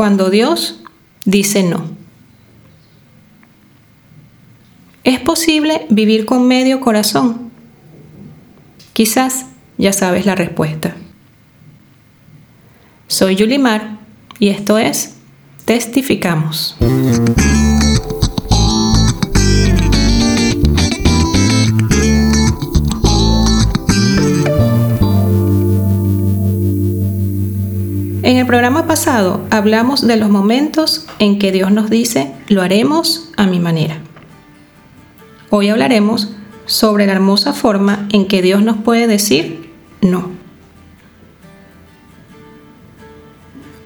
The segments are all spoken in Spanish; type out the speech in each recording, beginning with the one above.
cuando Dios dice no? ¿Es posible vivir con medio corazón? Quizás ya sabes la respuesta. Soy Yulimar y esto es Testificamos. Programa pasado hablamos de los momentos en que Dios nos dice, lo haremos a mi manera. Hoy hablaremos sobre la hermosa forma en que Dios nos puede decir no.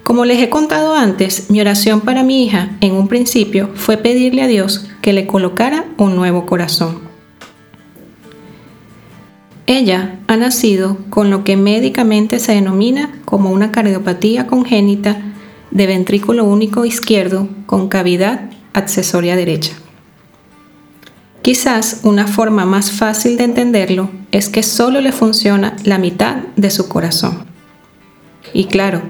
Como les he contado antes, mi oración para mi hija en un principio fue pedirle a Dios que le colocara un nuevo corazón. Ella ha nacido con lo que médicamente se denomina como una cardiopatía congénita de ventrículo único izquierdo con cavidad accesoria derecha. Quizás una forma más fácil de entenderlo es que solo le funciona la mitad de su corazón. Y claro,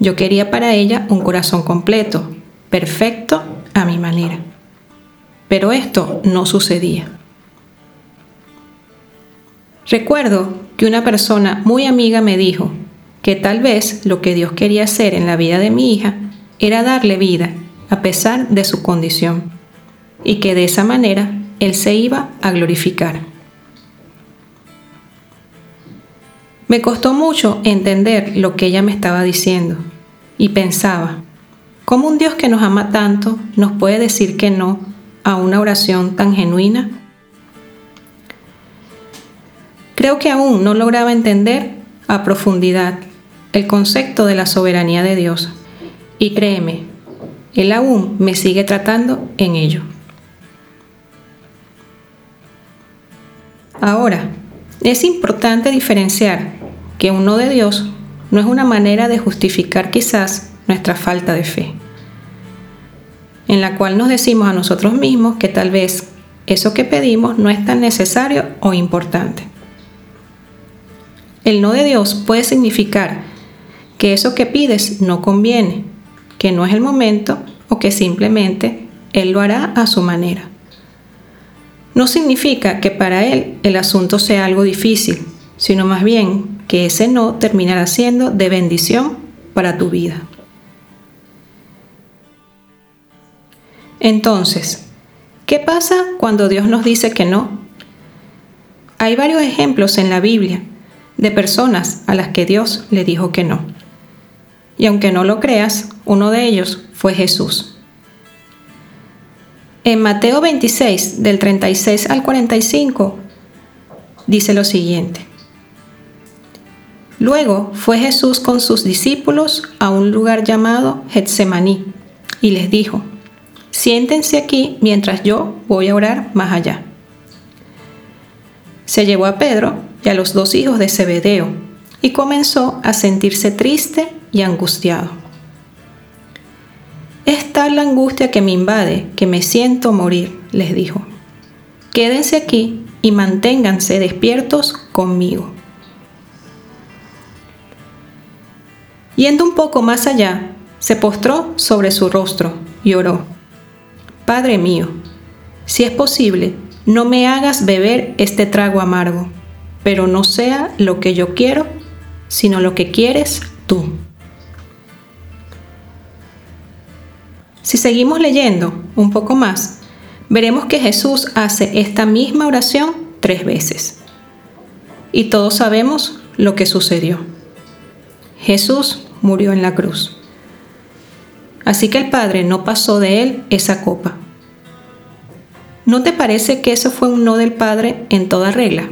yo quería para ella un corazón completo, perfecto a mi manera. Pero esto no sucedía. Recuerdo que una persona muy amiga me dijo que tal vez lo que Dios quería hacer en la vida de mi hija era darle vida a pesar de su condición y que de esa manera Él se iba a glorificar. Me costó mucho entender lo que ella me estaba diciendo y pensaba, ¿cómo un Dios que nos ama tanto nos puede decir que no a una oración tan genuina? Creo que aún no lograba entender a profundidad el concepto de la soberanía de Dios. Y créeme, Él aún me sigue tratando en ello. Ahora, es importante diferenciar que un no de Dios no es una manera de justificar quizás nuestra falta de fe, en la cual nos decimos a nosotros mismos que tal vez eso que pedimos no es tan necesario o importante. El no de Dios puede significar que eso que pides no conviene, que no es el momento o que simplemente Él lo hará a su manera. No significa que para Él el asunto sea algo difícil, sino más bien que ese no terminará siendo de bendición para tu vida. Entonces, ¿qué pasa cuando Dios nos dice que no? Hay varios ejemplos en la Biblia de personas a las que Dios le dijo que no. Y aunque no lo creas, uno de ellos fue Jesús. En Mateo 26, del 36 al 45, dice lo siguiente. Luego fue Jesús con sus discípulos a un lugar llamado Getsemaní y les dijo, siéntense aquí mientras yo voy a orar más allá. Se llevó a Pedro a los dos hijos de Zebedeo, y comenzó a sentirse triste y angustiado. Es tal la angustia que me invade que me siento morir, les dijo. Quédense aquí y manténganse despiertos conmigo. Yendo un poco más allá, se postró sobre su rostro y oró. Padre mío, si es posible, no me hagas beber este trago amargo pero no sea lo que yo quiero, sino lo que quieres tú. Si seguimos leyendo un poco más, veremos que Jesús hace esta misma oración tres veces. Y todos sabemos lo que sucedió. Jesús murió en la cruz. Así que el Padre no pasó de él esa copa. ¿No te parece que eso fue un no del Padre en toda regla?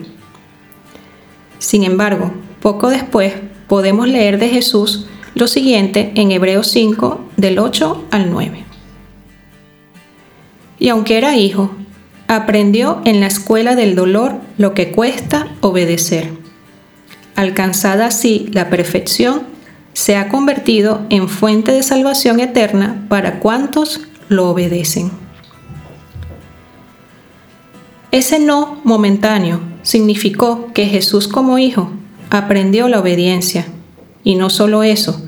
Sin embargo, poco después podemos leer de Jesús lo siguiente en Hebreos 5 del 8 al 9. Y aunque era hijo, aprendió en la escuela del dolor lo que cuesta obedecer. Alcanzada así la perfección, se ha convertido en fuente de salvación eterna para cuantos lo obedecen. Ese no momentáneo significó que Jesús como hijo aprendió la obediencia. Y no solo eso,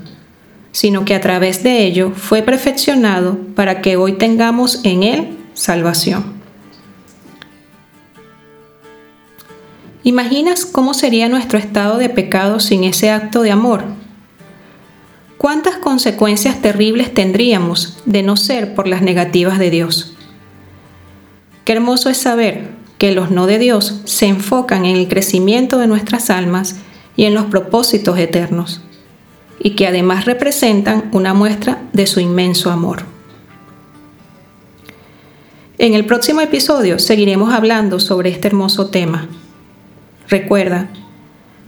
sino que a través de ello fue perfeccionado para que hoy tengamos en Él salvación. ¿Imaginas cómo sería nuestro estado de pecado sin ese acto de amor? ¿Cuántas consecuencias terribles tendríamos de no ser por las negativas de Dios? Qué hermoso es saber que los no de Dios se enfocan en el crecimiento de nuestras almas y en los propósitos eternos, y que además representan una muestra de su inmenso amor. En el próximo episodio seguiremos hablando sobre este hermoso tema. Recuerda,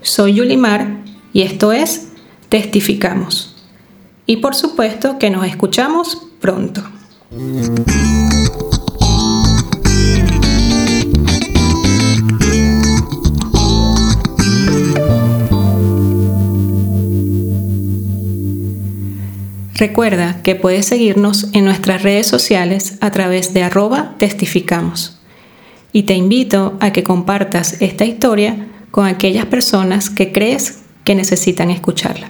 soy Yulimar y esto es Testificamos y por supuesto que nos escuchamos pronto. Recuerda que puedes seguirnos en nuestras redes sociales a través de arroba testificamos. Y te invito a que compartas esta historia con aquellas personas que crees que necesitan escucharla.